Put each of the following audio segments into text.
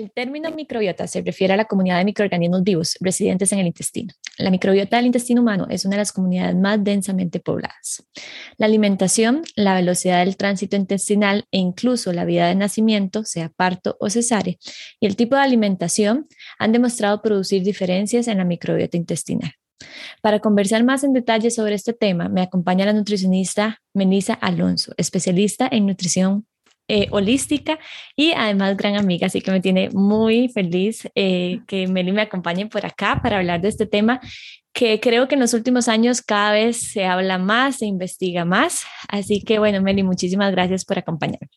El término microbiota se refiere a la comunidad de microorganismos vivos residentes en el intestino. La microbiota del intestino humano es una de las comunidades más densamente pobladas. La alimentación, la velocidad del tránsito intestinal e incluso la vida de nacimiento, sea parto o cesárea, y el tipo de alimentación han demostrado producir diferencias en la microbiota intestinal. Para conversar más en detalle sobre este tema, me acompaña la nutricionista Melissa Alonso, especialista en nutrición eh, holística y además gran amiga, así que me tiene muy feliz eh, que Meli me acompañe por acá para hablar de este tema que creo que en los últimos años cada vez se habla más, se investiga más. Así que bueno, Meli, muchísimas gracias por acompañarme.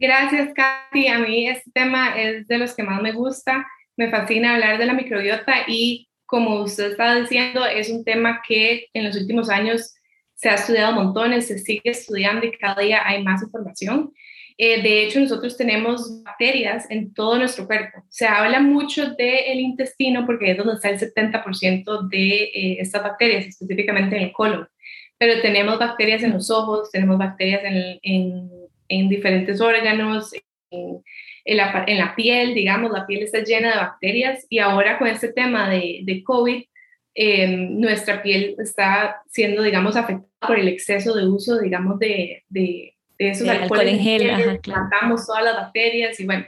Gracias, Katy. A mí este tema es de los que más me gusta. Me fascina hablar de la microbiota y como usted está diciendo, es un tema que en los últimos años se ha estudiado montones, se sigue estudiando y cada día hay más información. Eh, de hecho, nosotros tenemos bacterias en todo nuestro cuerpo. Se habla mucho del intestino porque es donde está el 70% de eh, estas bacterias, específicamente en el colon. Pero tenemos bacterias en los ojos, tenemos bacterias en, en, diferentes órganos, en, la, en, la, piel, digamos, la piel está llena de bacterias y ahora con este tema de, de COVID, Em, nuestra piel está siendo, digamos, afectada por el exceso de uso, digamos, de, de, de esos alcoholes. en gel, Matamos todas las bacterias y bueno,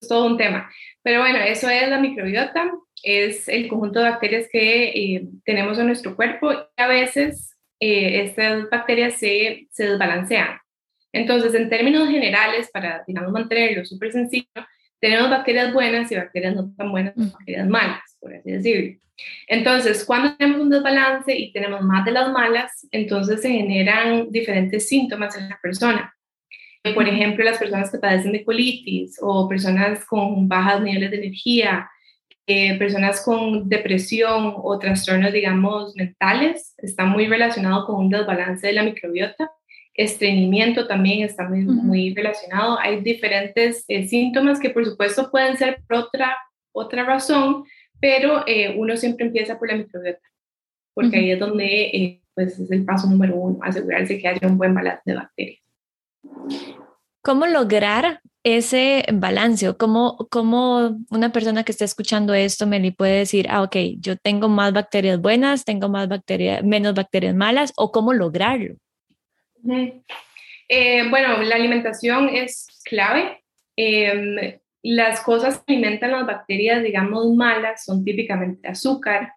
es todo un tema. Pero bueno, eso es la microbiota, es el conjunto de bacterias que eh, tenemos en nuestro cuerpo y a veces eh, estas bacterias se, se desbalancean. Entonces, en términos generales, para, digamos, mantenerlo súper sencillo, tenemos bacterias buenas y bacterias no tan buenas, bacterias malas, por así decirlo. Entonces, cuando tenemos un desbalance y tenemos más de las malas, entonces se generan diferentes síntomas en la persona. Por ejemplo, las personas que padecen de colitis o personas con bajos niveles de energía, eh, personas con depresión o trastornos, digamos, mentales, está muy relacionado con un desbalance de la microbiota. Estreñimiento también está muy, muy relacionado. Hay diferentes eh, síntomas que, por supuesto, pueden ser por otra, otra razón, pero eh, uno siempre empieza por la microbiota, porque ahí es donde eh, pues es el paso número uno, asegurarse que haya un buen balance de bacterias. ¿Cómo lograr ese balance? ¿Cómo, ¿Cómo una persona que está escuchando esto, Meli, puede decir, ah, ok, yo tengo más bacterias buenas, tengo más bacterias, menos bacterias malas, o cómo lograrlo? Eh, bueno, la alimentación es clave. Em, las cosas que alimentan las bacterias, digamos, malas son típicamente azúcar,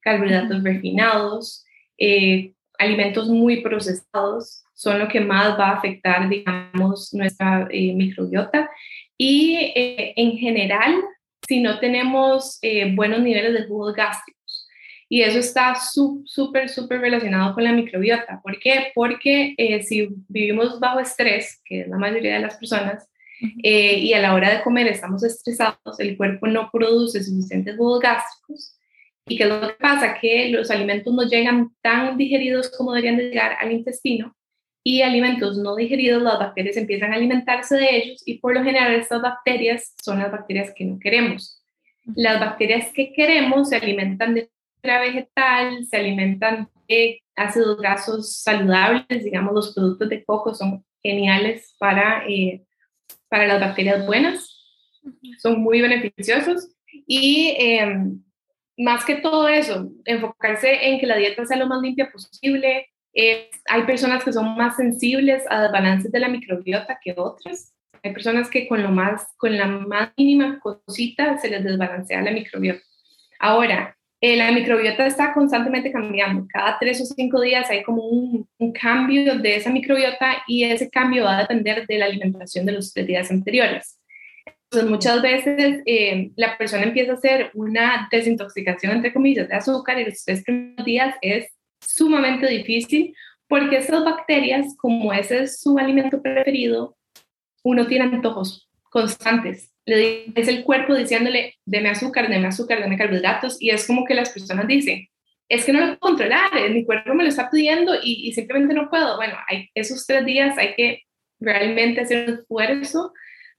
carbohidratos refinados, eh, alimentos muy procesados, son lo que más va a afectar, digamos, nuestra eh, microbiota. Y eh, en general, si no tenemos buenos niveles de jugos gástricos, y eso está súper, súper relacionado con la microbiota. ¿Por qué? Porque si vivimos bajo estrés, que es la mayoría de las personas, eh, y a la hora de comer estamos estresados, el cuerpo no produce suficientes jugos gástricos. ¿Y qué es lo que pasa? Que los alimentos no llegan tan digeridos como deberían de llegar al intestino y alimentos no digeridos, las bacterias empiezan a alimentarse de ellos y por lo general estas bacterias son las bacterias que no queremos. Las bacterias que queremos se alimentan de vegetal, se alimentan de ácidos grasos saludables, digamos los productos de coco son geniales para eh, para las bacterias buenas, son muy beneficiosos y em, más que todo eso, enfocarse en que la dieta sea lo más limpia posible. hay personas que son más sensibles a desbalances de la microbiota que otras. Hay personas que con, lo más, con la más mínima cosita se les desbalancea la microbiota. Ahora, eh, la microbiota está constantemente cambiando. Cada tres o cinco días hay como un, cambio de esa microbiota y ese cambio va a depender de la alimentación de los tres días anteriores. Entonces, muchas veces eh, la persona empieza a hacer una desintoxicación, entre comillas, de azúcar y los tres primeros días es sumamente difícil porque esas bacterias, como ese es su alimento preferido, uno tiene antojos constantes le es el cuerpo diciéndole, deme azúcar, deme azúcar, deme carbohidratos, y es como que las personas dicen, es que no lo puedo controlar, eh, mi cuerpo me lo está pidiendo y, simplemente no puedo. Bueno, esos tres días hay que realmente hacer un esfuerzo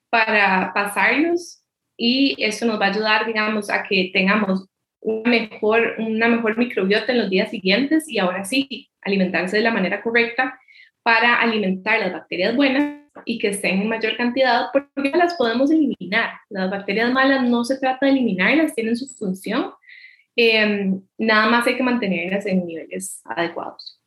para pasarlos y eso nos va a ayudar, digamos, a que tengamos una mejor, una mejor microbiota en los días siguientes y ahora sí, alimentarse de la manera correcta para alimentar las bacterias buenas y que estén en mayor cantidad porque las podemos eliminar. Las bacterias malas no se trata de eliminarlas, tienen su función. Em, nada más hay que mantenerlas en niveles adecuados.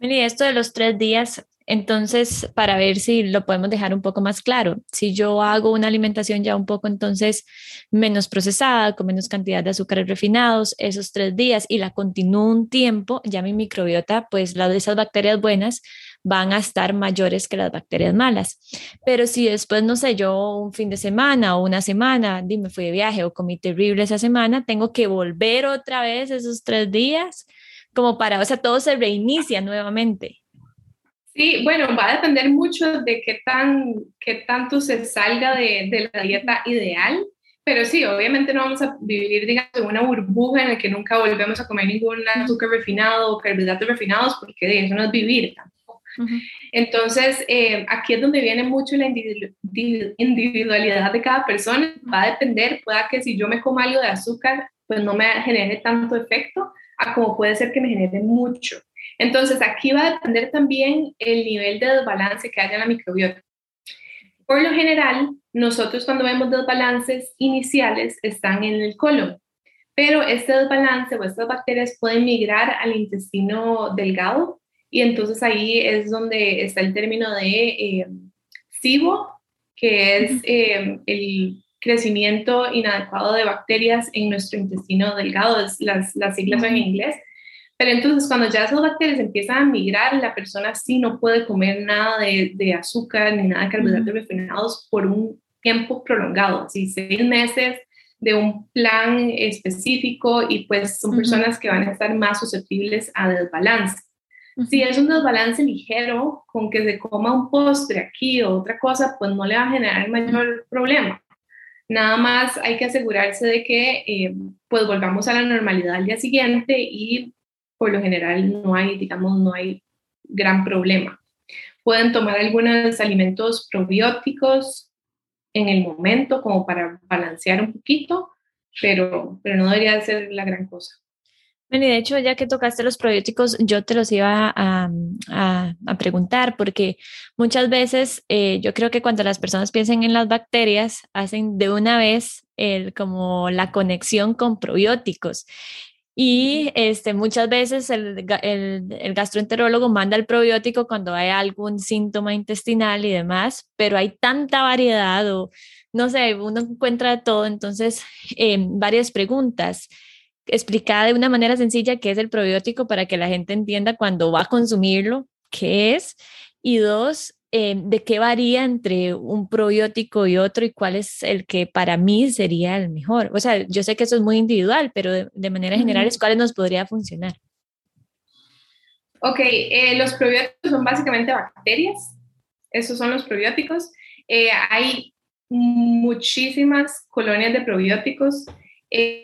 Y esto de los tres días, entonces, para ver si lo podemos dejar un poco más claro, si yo hago una alimentación ya un poco entonces menos procesada, con menos cantidad de azúcares refinados, esos tres días y la continúo un tiempo, ya mi microbiota, pues las de esas bacterias buenas van a estar mayores que las bacterias malas. Pero si después, no sé, yo un fin de semana o una semana, dime, fui de viaje o comí terrible esa semana, tengo que volver otra vez esos tres días como para, o sea, todo se reinicia nuevamente. Sí, bueno, va a depender mucho de qué, tan, qué tanto se salga de, de, la dieta ideal, pero sí, obviamente no vamos a vivir, digamos, en una burbuja en la que nunca volvemos a comer ningún azúcar refinado o carbohidratos refinados, porque eso no es vivir tampoco. Entonces, eh, aquí es donde viene mucho la individualidad de cada persona, va a depender, pueda que si yo me como algo de azúcar, pues no me genere tanto efecto, a como puede ser que me genere mucho. Entonces, aquí va a depender también el nivel de desbalance que haya en la microbiota. Por lo general, nosotros cuando vemos desbalances iniciales están en el colon, pero este desbalance o estas bacterias pueden migrar al intestino delgado y entonces ahí es donde está el término de eh, SIBO, que es eh, el crecimiento inadecuado de bacterias en nuestro intestino delgado, las, las siglas en inglés, pero entonces cuando ya esas bacterias empiezan a migrar, la persona sí no puede comer nada de, de azúcar ni nada de carbohidratos refinados por un tiempo prolongado, así seis meses de un plan específico y pues son personas que van a estar más susceptibles a desbalance. Si es un desbalance ligero, con que se coma un postre aquí o otra cosa, pues no le va a generar mayor problema. Nada más hay que asegurarse de que eh, pues volvamos a la normalidad al día siguiente y por lo general no hay, digamos, no hay gran problema. Pueden tomar algunos alimentos probióticos en el momento como para balancear un poquito, pero, pero no debería ser la gran cosa. Bueno, y de hecho, ya que tocaste los probióticos, yo te los iba a, a, preguntar, porque muchas veces eh, yo creo que cuando las personas piensan en las bacterias, hacen de una vez el, como la conexión con probióticos. Y este, muchas veces el, el, gastroenterólogo manda el probiótico cuando hay algún síntoma intestinal y demás, pero hay tanta variedad o no sé, uno encuentra todo. Entonces, eh, varias preguntas. Explicada de una manera sencilla qué es el probiótico para que la gente entienda cuando va a consumirlo, qué es. Y dos, eh, de qué varía entre un probiótico y otro y cuál es el que para mí sería el mejor. O sea, yo sé que eso es muy individual, pero de, manera general, ¿cuáles nos podría funcionar? Ok, eh, los probióticos son básicamente bacterias. Esos son los probióticos. Eh, hay muchísimas colonias de probióticos.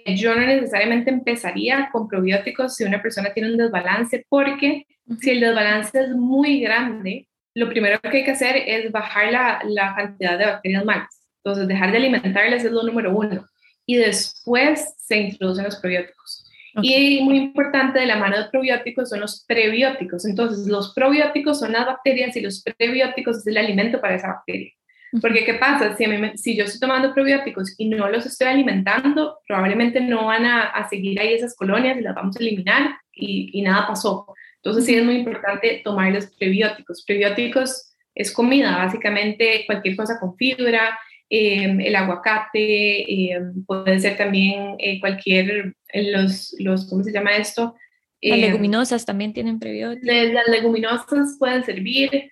yo no necesariamente empezaría con probióticos si una persona tiene un desbalance, porque si el desbalance es muy grande, lo primero que hay que hacer es bajar la, la cantidad de bacterias malas. Entonces, dejar de alimentarlas es lo número uno. Y después se introducen los probióticos. Y muy importante de la mano de probióticos son los prebióticos. Entonces, los probióticos son las bacterias y los prebióticos es el alimento para esa bacteria. Porque, ¿qué pasa? Si, si yo estoy tomando probióticos y no los estoy alimentando, probablemente no van a, a seguir ahí esas colonias y las vamos a eliminar y, y nada pasó. Entonces sí es muy importante tomar los prebióticos. Prebióticos es comida, básicamente cualquier cosa con fibra, em, el aguacate, em, puede ser también eh, cualquier, los, los, ¿cómo se llama esto? Las em, leguminosas también tienen prebióticos. Las leguminosas pueden servir,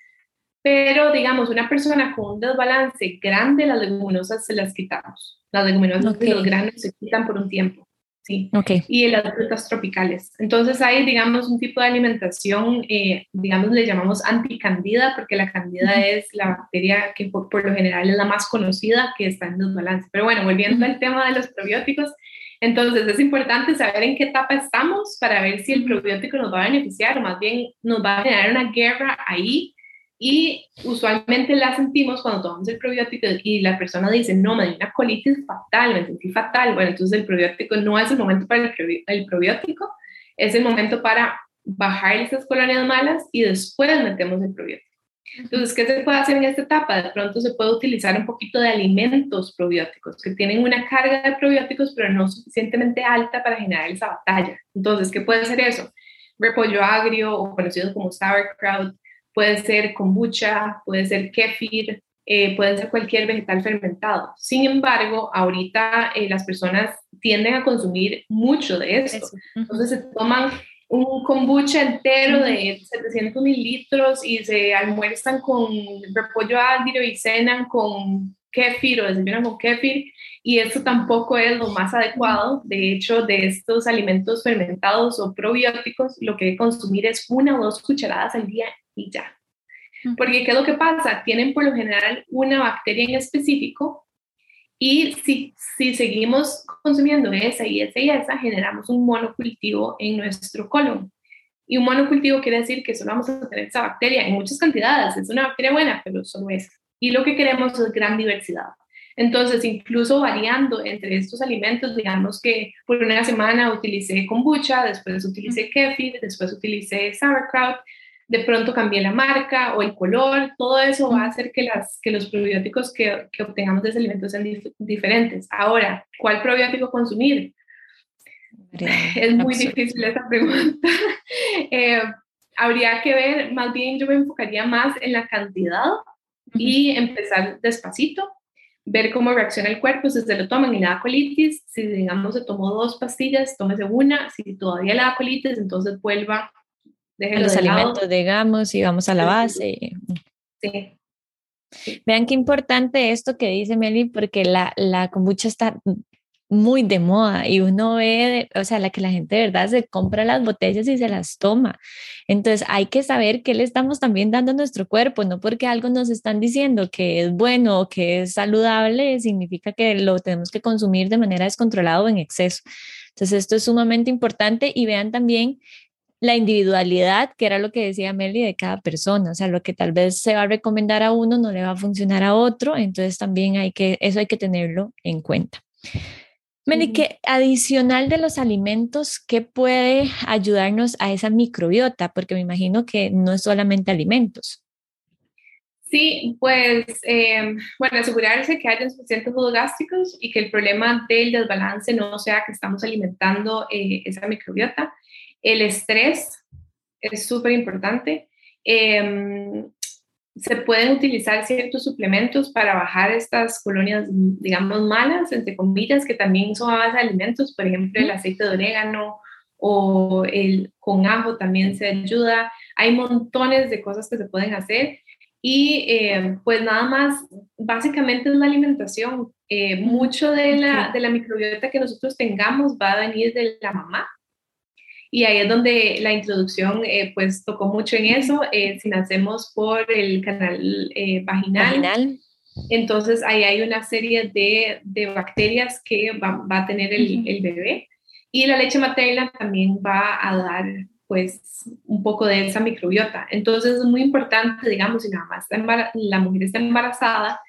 pero digamos, una persona con un desbalance grande, las leguminosas se las quitamos. Las leguminosas y los granos se quitan por un tiempo. ¿Sí? Okay. Y las frutas tropicales. Entonces hay, digamos, un tipo de alimentación, eh, digamos, le llamamos anticandida, porque la candida es la bacteria que por, lo general es la más conocida que está en desbalance. Pero bueno, volviendo al tema de los probióticos, entonces es importante saber en qué etapa estamos para ver si el probiótico nos va a beneficiar o más bien nos va a generar una guerra ahí y usualmente la sentimos cuando tomamos el probiótico y la persona dice, no, me dio una colitis fatal, me sentí fatal. Bueno, entonces el probiótico no es el momento para el, probiótico, es el momento para bajar esas colonias malas y después metemos el probiótico. Entonces, ¿qué se puede hacer en esta etapa? De pronto se puede utilizar un poquito de alimentos probióticos que tienen una carga de probióticos, pero no suficientemente alta para generar esa batalla. Entonces, ¿qué puede ser eso? Repollo agrio o conocido como sauerkraut, puede ser kombucha, puede ser kefir, eh, puede ser cualquier vegetal fermentado. Sin embargo, ahorita eh, las personas tienden a consumir mucho de esto. Entonces se toman un kombucha entero de 700 mililitros y se almuerzan con repollo agrio y cenan con kefir o desayunan con kefir y esto tampoco es lo más adecuado. De hecho, de estos alimentos fermentados o probióticos, lo que hay que consumir es una o dos cucharadas al día y ya. Porque ¿qué es lo que pasa? Tienen por lo general una bacteria en específico y si, si seguimos consumiendo esa y esa y esa, generamos un monocultivo en nuestro colon. Y un monocultivo quiere decir que solo vamos a tener esa bacteria en muchas cantidades. Es una bacteria buena, pero solo es. Y lo que queremos es gran diversidad. Entonces, incluso variando entre estos alimentos, digamos que por una semana utilicé kombucha, después utilicé kefir, después utilicé sauerkraut, de pronto cambié la marca o el color, todo eso va a hacer que, las, que los probióticos que, que obtengamos de ese alimento sean diferentes. Ahora, ¿cuál probiótico consumir? Es muy difícil esa pregunta. Eh, habría que ver, más bien yo me enfocaría más en la cantidad y empezar despacito, ver cómo reacciona el cuerpo, si se lo toman y le da colitis, si digamos se tomó dos pastillas, tómese una, si todavía le da colitis, entonces vuelva los alimentos, digamos, y vamos a la base. Sí. Vean qué importante esto que dice Meli, porque la, la kombucha está muy de moda y uno ve, o sea, la que la gente de verdad se compra las botellas y se las toma. Entonces hay que saber qué le estamos también dando a nuestro cuerpo, no porque algo nos están diciendo que es bueno o que es saludable, significa que lo tenemos que consumir de manera descontrolada o en exceso. Entonces esto es sumamente importante y vean también la individualidad, que era lo que decía Meli, de cada persona, o sea, lo que tal vez se va a recomendar a uno no le va a funcionar a otro, entonces también hay que, eso hay que tenerlo en cuenta. Meli, que adicional de los alimentos, ¿qué puede ayudarnos a esa microbiota? Porque me imagino que no es solamente alimentos. Sí, pues, em, bueno, asegurarse que haya suficientes jugos gástricos y que el problema del desbalance no sea que estamos alimentando eh, esa microbiota. El estrés es súper importante. Em, se pueden utilizar ciertos suplementos para bajar estas colonias, digamos, malas, entre comillas, que también son a base de alimentos, por ejemplo, el aceite de orégano o el con ajo también se ayuda. Hay montones de cosas que se pueden hacer y em, pues nada más, básicamente es la alimentación. Eh, mucho de la, de la microbiota que nosotros tengamos va a venir de la mamá, y ahí es donde la introducción eh, pues tocó mucho en eso, eh, si nacemos por el canal eh, vaginal, entonces ahí hay una serie de, de bacterias que va, va a tener el, el, bebé. Y la leche materna también va a dar pues un poco de esa microbiota. Entonces es muy importante, digamos, si nada más la mujer está embarazada,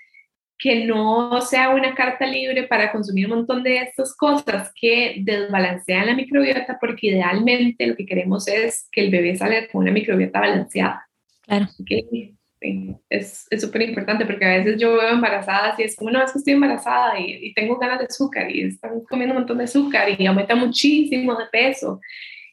que no sea una carta libre para consumir un montón de estas cosas que desbalancean la microbiota, porque idealmente lo que queremos es que el bebé salga con una microbiota balanceada. Claro. Es súper importante porque a veces yo veo embarazadas y es como, no, es que estoy embarazada y, y, tengo ganas de azúcar y están comiendo un montón de azúcar y aumenta muchísimo de peso.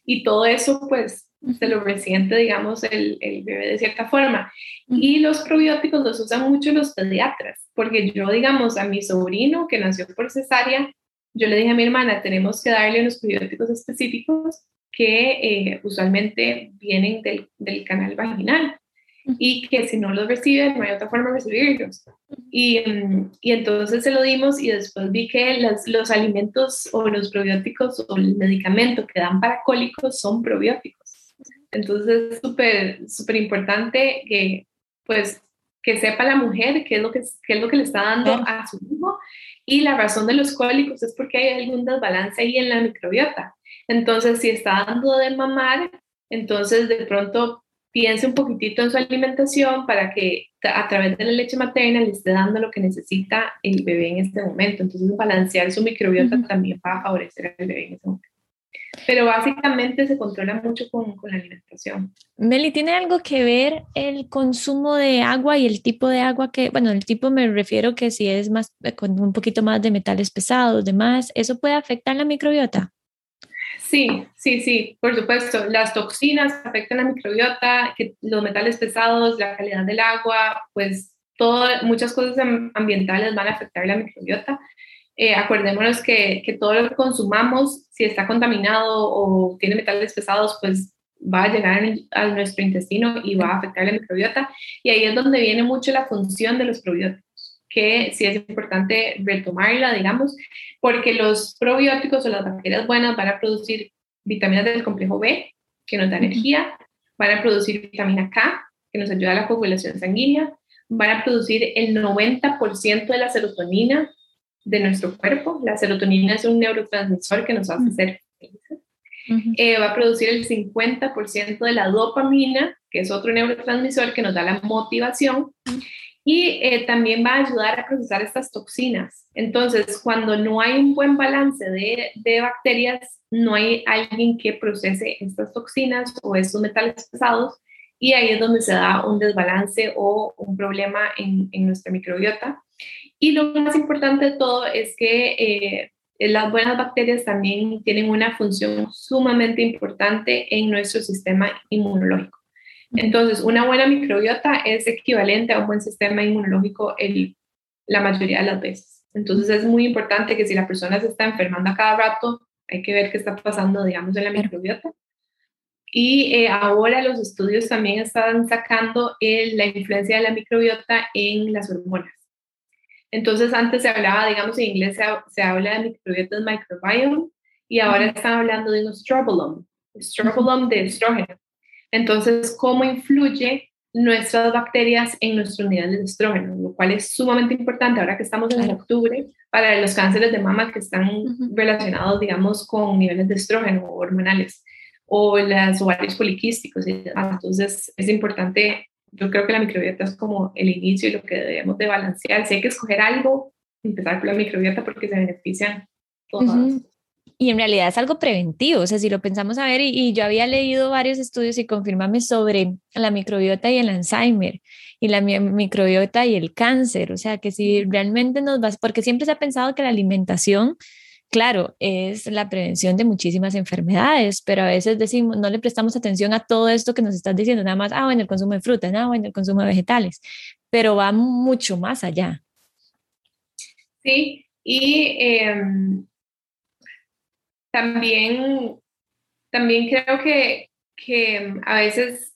Y todo eso, pues, se lo resiente, digamos, el, el, bebé de cierta forma. Y los probióticos los usan mucho los pediatras, porque yo, digamos, a mi sobrino que nació por cesárea, yo le dije a mi hermana, tenemos que darle unos probióticos específicos que eh, usualmente vienen del, del, canal vaginal y que si no los recibe, no hay otra forma de recibirlos. Y, mm, y entonces se lo dimos y después vi que los, los alimentos o los probióticos o el medicamento que dan para cólicos son probióticos. Entonces es súper, súper importante que, pues, que sepa la mujer qué es lo que, qué es lo que le está dando a su hijo. Y la razón de los cólicos es porque hay algún desbalance ahí en la microbiota. Entonces, si está dando de mamar, entonces de pronto piense un poquitito en su alimentación para que a través de la leche materna le esté dando lo que necesita el bebé en este momento. Entonces, balancear su microbiota también va a favorecer al bebé en ese momento. Pero básicamente se controla mucho con, con, la alimentación. Meli, ¿tiene algo que ver el consumo de agua y el tipo de agua que, bueno, el tipo me refiero que si es más, con un poquito más de metales pesados, demás, ¿eso puede afectar la microbiota? Sí, sí, sí, por supuesto. Las toxinas afectan la microbiota, que los metales pesados, la calidad del agua, pues todo, muchas cosas ambientales van a afectar la microbiota. Eh, acordémonos que, que, todo lo que consumamos, si está contaminado o tiene metales pesados, pues va a llegar a nuestro intestino y va a afectar la microbiota. Y ahí es donde viene mucho la función de los probióticos, que sí es importante retomarla, digamos, porque los probióticos o las bacterias buenas van a producir vitaminas del complejo B, que nos da energía, van a producir vitamina K, que nos ayuda a la coagulación sanguínea, van a producir el 90% de la serotonina de nuestro cuerpo. La serotonina es un neurotransmisor que nos hace ser felices. Eh, va a producir el 50% de la dopamina, que es otro neurotransmisor que nos da la motivación. Y eh, también va a ayudar a procesar estas toxinas. Entonces, cuando no hay un buen balance de, de bacterias, no hay alguien que procese estas toxinas o estos metales pesados y ahí es donde se da un desbalance o un problema en, en nuestra microbiota. Y lo más importante de todo es que eh, las buenas bacterias también tienen una función sumamente importante en nuestro sistema inmunológico. Entonces, una buena microbiota es equivalente a un buen sistema inmunológico el, la mayoría de las veces. Entonces, es muy importante que si la persona se está enfermando a cada rato, hay que ver qué está pasando, digamos, en la microbiota. Y eh, ahora los estudios también están sacando la influencia de la microbiota en las hormonas. Entonces antes se hablaba, digamos, en inglés se, habla de microbiota microbiome y ahora están hablando de un estrobolome, estrobolome de estrógeno. Entonces, ¿cómo influye nuestras bacterias en nuestros niveles de estrógeno? Lo cual es sumamente importante ahora que estamos en octubre para los cánceres de mama que están relacionados, digamos, con niveles de estrógeno hormonales o las ovarios poliquísticos Entonces es importante, yo creo que la microbiota es como el inicio y lo que debemos de balancear. Si hay que escoger algo, empezar por la microbiota porque se benefician todos. Y en realidad es algo preventivo, o sea, si lo pensamos a ver, y, yo había leído varios estudios y confirmame sobre la microbiota y el Alzheimer, y la microbiota y el cáncer, o sea, que si realmente nos vas, porque siempre se ha pensado que la alimentación claro, es la prevención de muchísimas enfermedades, pero a veces decimos, no le prestamos atención a todo esto que nos estás diciendo, nada más, ah, bueno, el consumo de frutas, nada, bueno, el consumo de vegetales, pero va mucho más allá. Sí, y em, también, también creo que, que a veces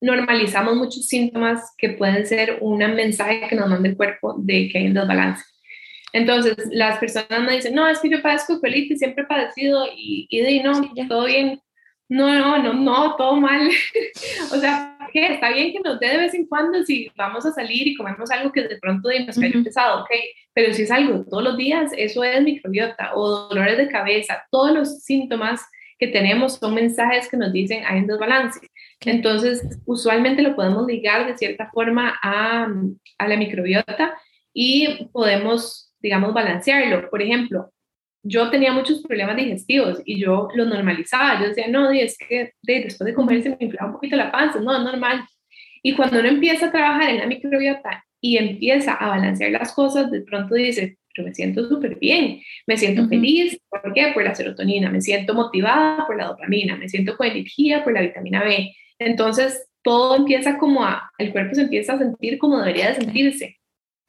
normalizamos muchos síntomas que pueden ser un mensaje que nos manda el cuerpo de que hay un desbalance. Entonces, las personas me dicen, no, es que yo padezco colitis, siempre he padecido y, y de no, todo bien. No, no, no, no, todo mal. o sea, ¿qué? Está bien que nos dé de vez en cuando si vamos a salir y comemos algo que de pronto nos cae pesado, ok, pero si es algo todos los días, eso es microbiota o dolores de cabeza, todos los síntomas que tenemos son mensajes que nos dicen hay un desbalance. Entonces, usualmente lo podemos ligar de cierta forma a, a la microbiota y podemos digamos, balancearlo. Por ejemplo, yo tenía muchos problemas digestivos y yo lo normalizaba. Yo decía, no, es que después de comer se me inflaba un poquito la panza, no, es normal. Y cuando uno empieza a trabajar en la microbiota y empieza a balancear las cosas, de pronto dice, pero me siento súper bien, me siento feliz, ¿por qué? Por la serotonina, me siento motivada por la dopamina, me siento con energía por la vitamina B. Entonces, todo empieza como a, el cuerpo se empieza a sentir como debería de sentirse.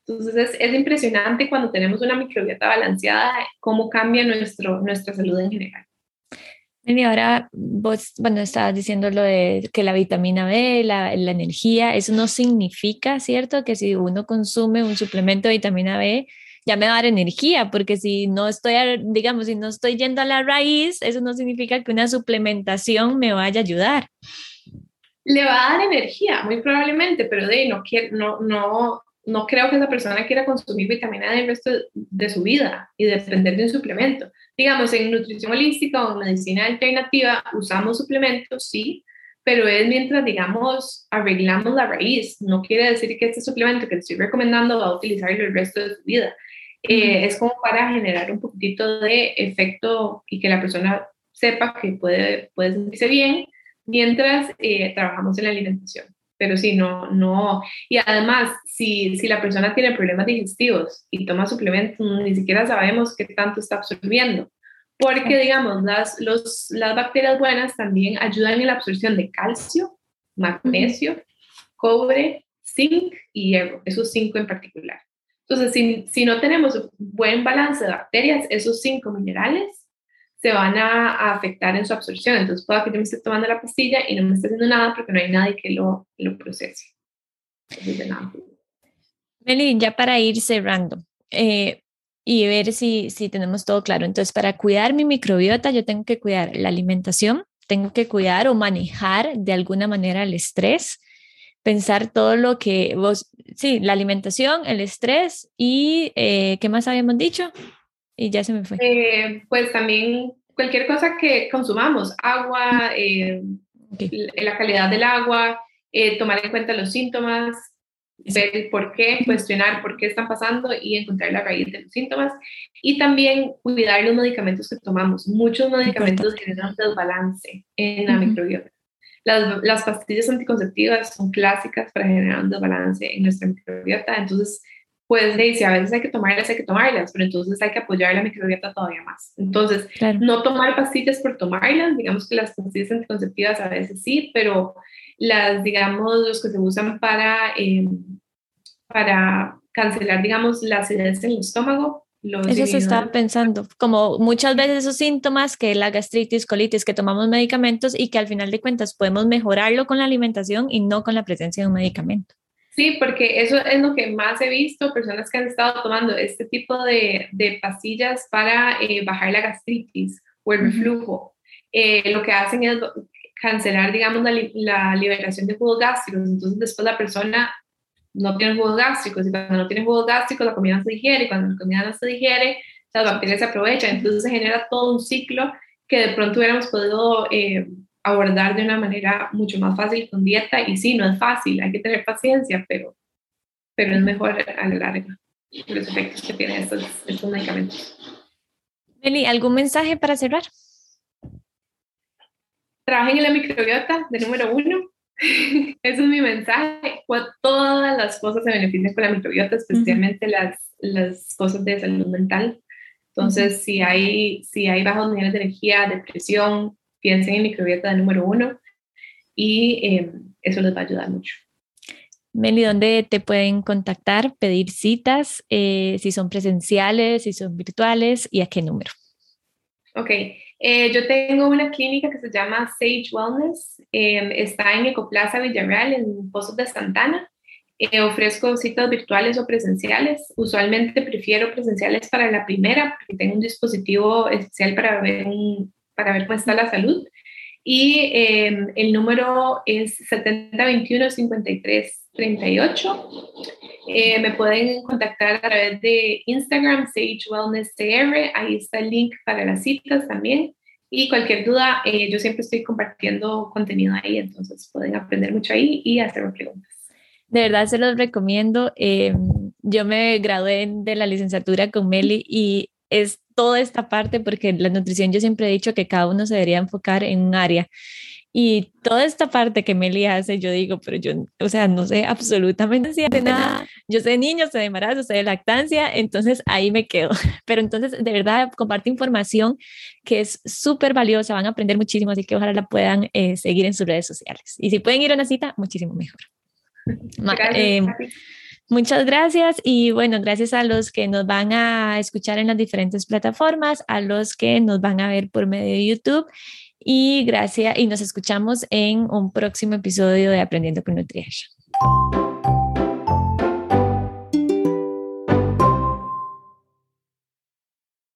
Entonces es, impresionante cuando tenemos una microbiota balanceada, cómo cambia nuestro, nuestra salud en general. Y ahora vos, bueno, estabas diciendo lo de que la vitamina B, la, la, energía, eso no significa, ¿cierto? Que si uno consume un suplemento de vitamina B, ya me va a dar energía, porque si no estoy, digamos, si no estoy yendo a la raíz, eso no significa que una suplementación me vaya a ayudar. Le va a dar energía, muy probablemente, pero de no, no, no, no creo que esa persona quiera consumir vitamina D el resto de su vida y depender de un suplemento. Digamos, en nutrición holística o en medicina alternativa usamos suplementos, sí, pero es mientras, digamos, arreglamos la raíz. No quiere decir que este suplemento que te estoy recomendando va a utilizarlo el resto de su vida. Eh, es como para generar un poquitito de efecto y que la persona sepa que puede, puede sentirse bien mientras eh, trabajamos en la alimentación. Pero sí, no, no. Y además, si, si la persona tiene problemas digestivos y toma suplementos, ni siquiera sabemos qué tanto está absorbiendo. Porque, digamos, las, los, las bacterias buenas también ayudan en la absorción de calcio, magnesio, cobre, zinc y hierro, esos cinco en particular. Entonces, si, si no tenemos buen balance de bacterias, esos cinco minerales se van a, afectar en su absorción. Entonces, puedo que yo me esté tomando la pastilla y no me esté haciendo nada porque no hay nadie que lo, lo procese. Meli, ya para ir cerrando eh, y ver si, si tenemos todo claro. Entonces, para cuidar mi microbiota, yo tengo que cuidar la alimentación, tengo que cuidar o manejar de alguna manera el estrés, pensar todo lo que vos, sí, la alimentación, el estrés y, eh, ¿qué más habíamos dicho? Y ya se me fue. Eh, pues también cualquier cosa que consumamos, agua, eh, la calidad del agua, eh, tomar en cuenta los síntomas, ver por qué, cuestionar por qué están pasando y encontrar la raíz de los síntomas. Y también cuidar los medicamentos que tomamos. Muchos medicamentos generan desbalance en la microbiota. Las, las, pastillas anticonceptivas son clásicas para generar un desbalance en nuestra microbiota. Entonces, pues si a veces hay que tomarlas, hay que tomarlas, pero entonces hay que apoyar la microbiota todavía más. Entonces, no tomar pastillas por tomarlas, digamos que las pastillas anticonceptivas a veces sí, pero las, digamos, los que se usan para, em, para cancelar, digamos, la acidez en el estómago. Eso se estaba pensando, como muchas veces esos síntomas que la gastritis, colitis, que tomamos medicamentos y que al final de cuentas podemos mejorarlo con la alimentación y no con la presencia de un medicamento. Sí, porque eso es lo que más he visto, personas que han estado tomando este tipo de, de pastillas para eh, bajar la gastritis o el reflujo. Eh, lo que hacen es cancelar, digamos, la, liberación de jugos gástricos. Entonces, después la persona no tiene jugos gástricos y cuando no tiene jugos gástricos, la comida no se digiere y cuando la comida no se digiere, las bacterias se aprovechan. Entonces, se genera todo un ciclo que de pronto hubiéramos podido eh, abordar de una manera mucho más fácil con dieta y sí, no es fácil, hay que tener paciencia, pero, pero es mejor a la larga los efectos que tienen estos, estos medicamentos. Meli, ¿algún mensaje para cerrar? Trabajen en la microbiota de número uno. Ese es mi mensaje. Todas las cosas se benefician con la microbiota, especialmente las, las cosas de salud mental. Entonces, si, hay, si hay bajos niveles de energía, depresión, piensen en microbiota número uno y eh, eso les va a ayudar mucho. Meli, ¿dónde te pueden contactar, pedir citas, eh, si son presenciales, si son virtuales y a qué número? Ok, eh, yo tengo una clínica que se llama Sage Wellness, está en Ecoplaza Villarreal, en Pozos de Santana. ofrezco citas virtuales o presenciales. Usualmente prefiero presenciales para la primera, porque tengo un dispositivo especial para ver un, para ver cómo está la salud. Y em, el número es 7021-5338. Eh, me pueden contactar a través de Instagram, Sage Wellness TR. Ahí está el link para las citas también. Y cualquier duda, eh, yo siempre estoy compartiendo contenido ahí, entonces pueden aprender mucho ahí y hacerme preguntas. De verdad se los recomiendo. Em, yo me gradué de la licenciatura con Meli y es toda esta parte, porque la nutrición yo siempre he dicho que cada uno se debería enfocar en un área. Y toda esta parte que Meli hace, yo digo, pero yo, o sea, no sé absolutamente nada. Yo sé de niños, sé de embarazo, sé de lactancia, entonces ahí me quedo. Pero entonces, de verdad, comparte información que es súper valiosa, van a aprender muchísimo, así que ojalá la puedan eh, seguir en sus redes sociales. Y si pueden ir a una cita, muchísimo mejor. Gracias, Muchas gracias y bueno, gracias a los que nos van a escuchar en las diferentes plataformas, a los que nos van a ver por medio de YouTube y gracias y nos escuchamos en un próximo episodio de Aprendiendo con Nutrition.